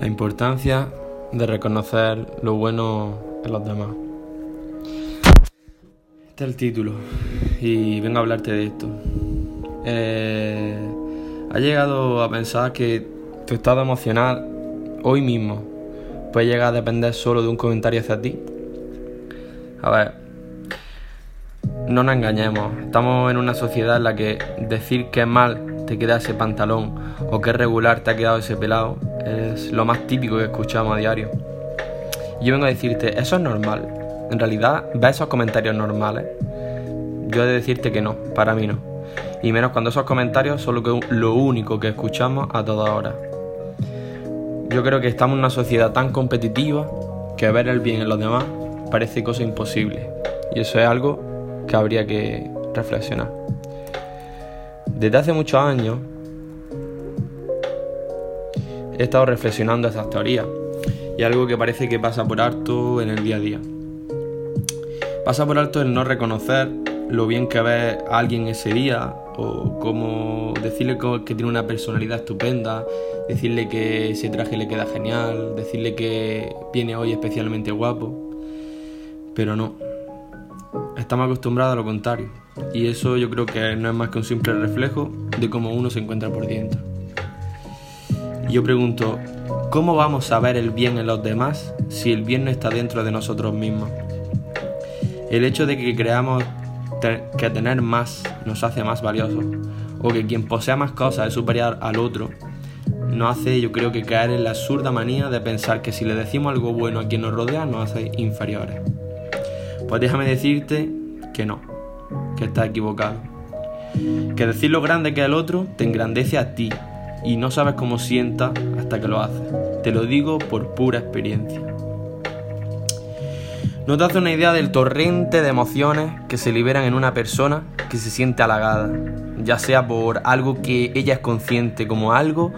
La importancia de reconocer lo bueno en los demás. Este es el título y vengo a hablarte de esto. Eh, ¿Ha llegado a pensar que tu estado emocional hoy mismo puede llegar a depender solo de un comentario hacia ti? A ver, no nos engañemos, estamos en una sociedad en la que decir que mal te queda ese pantalón o que regular te ha quedado ese pelado es lo más típico que escuchamos a diario. yo vengo a decirte, eso es normal. En realidad, ¿ves esos comentarios normales? Yo he de decirte que no, para mí no. Y menos cuando esos comentarios son lo, lo único que escuchamos a toda hora. Yo creo que estamos en una sociedad tan competitiva que ver el bien en los demás parece cosa imposible. Y eso es algo que habría que reflexionar. Desde hace muchos años he estado reflexionando esas teorías y algo que parece que pasa por alto en el día a día. Pasa por alto el no reconocer lo bien que ve a alguien ese día o como decirle que tiene una personalidad estupenda, decirle que ese traje le queda genial, decirle que viene hoy especialmente guapo. Pero no, estamos acostumbrados a lo contrario y eso yo creo que no es más que un simple reflejo de cómo uno se encuentra por dentro. Yo pregunto, ¿cómo vamos a ver el bien en los demás si el bien no está dentro de nosotros mismos? El hecho de que creamos que tener más nos hace más valiosos o que quien posea más cosas es superior al otro nos hace yo creo que caer en la absurda manía de pensar que si le decimos algo bueno a quien nos rodea nos hace inferiores. Pues déjame decirte que no, que estás equivocado. Que decir lo grande que es el otro te engrandece a ti y no sabes cómo sienta hasta que lo haces. Te lo digo por pura experiencia. No te hace una idea del torrente de emociones que se liberan en una persona que se siente halagada, ya sea por algo que ella es consciente como algo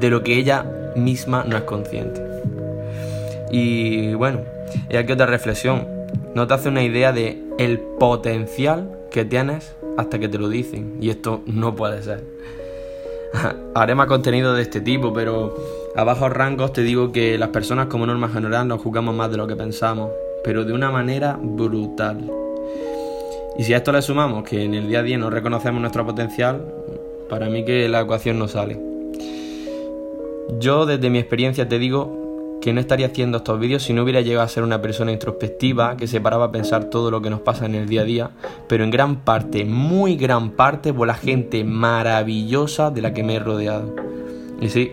de lo que ella misma no es consciente. Y bueno, y aquí otra reflexión. No te hace una idea de el potencial que tienes hasta que te lo dicen. Y esto no puede ser. Haré más contenido de este tipo, pero a bajos rangos te digo que las personas como norma general nos juzgamos más de lo que pensamos, pero de una manera brutal. Y si a esto le sumamos que en el día a día no reconocemos nuestro potencial, para mí que la ecuación no sale. Yo desde mi experiencia te digo que no estaría haciendo estos vídeos si no hubiera llegado a ser una persona introspectiva que se paraba a pensar todo lo que nos pasa en el día a día, pero en gran parte, muy gran parte, por la gente maravillosa de la que me he rodeado. Y sí,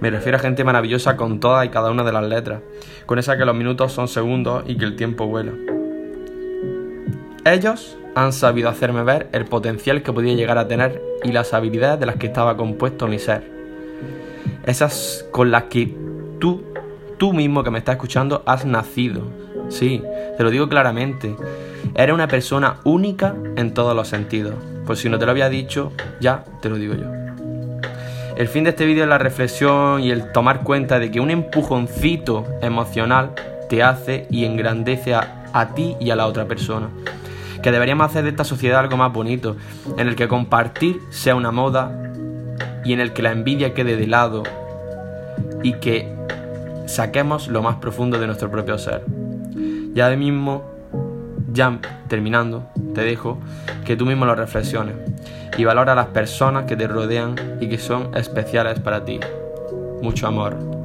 me refiero a gente maravillosa con todas y cada una de las letras, con esa que los minutos son segundos y que el tiempo vuela. Ellos han sabido hacerme ver el potencial que podía llegar a tener y las habilidades de las que estaba compuesto mi ser. Esas con las que tú tú mismo que me estás escuchando has nacido. Sí, te lo digo claramente. Eres una persona única en todos los sentidos. Pues si no te lo había dicho, ya te lo digo yo. El fin de este vídeo es la reflexión y el tomar cuenta de que un empujoncito emocional te hace y engrandece a, a ti y a la otra persona. Que deberíamos hacer de esta sociedad algo más bonito, en el que compartir sea una moda y en el que la envidia quede de lado y que saquemos lo más profundo de nuestro propio ser. Ya de mismo, ya terminando, te dejo que tú mismo lo reflexiones y valora a las personas que te rodean y que son especiales para ti. Mucho amor.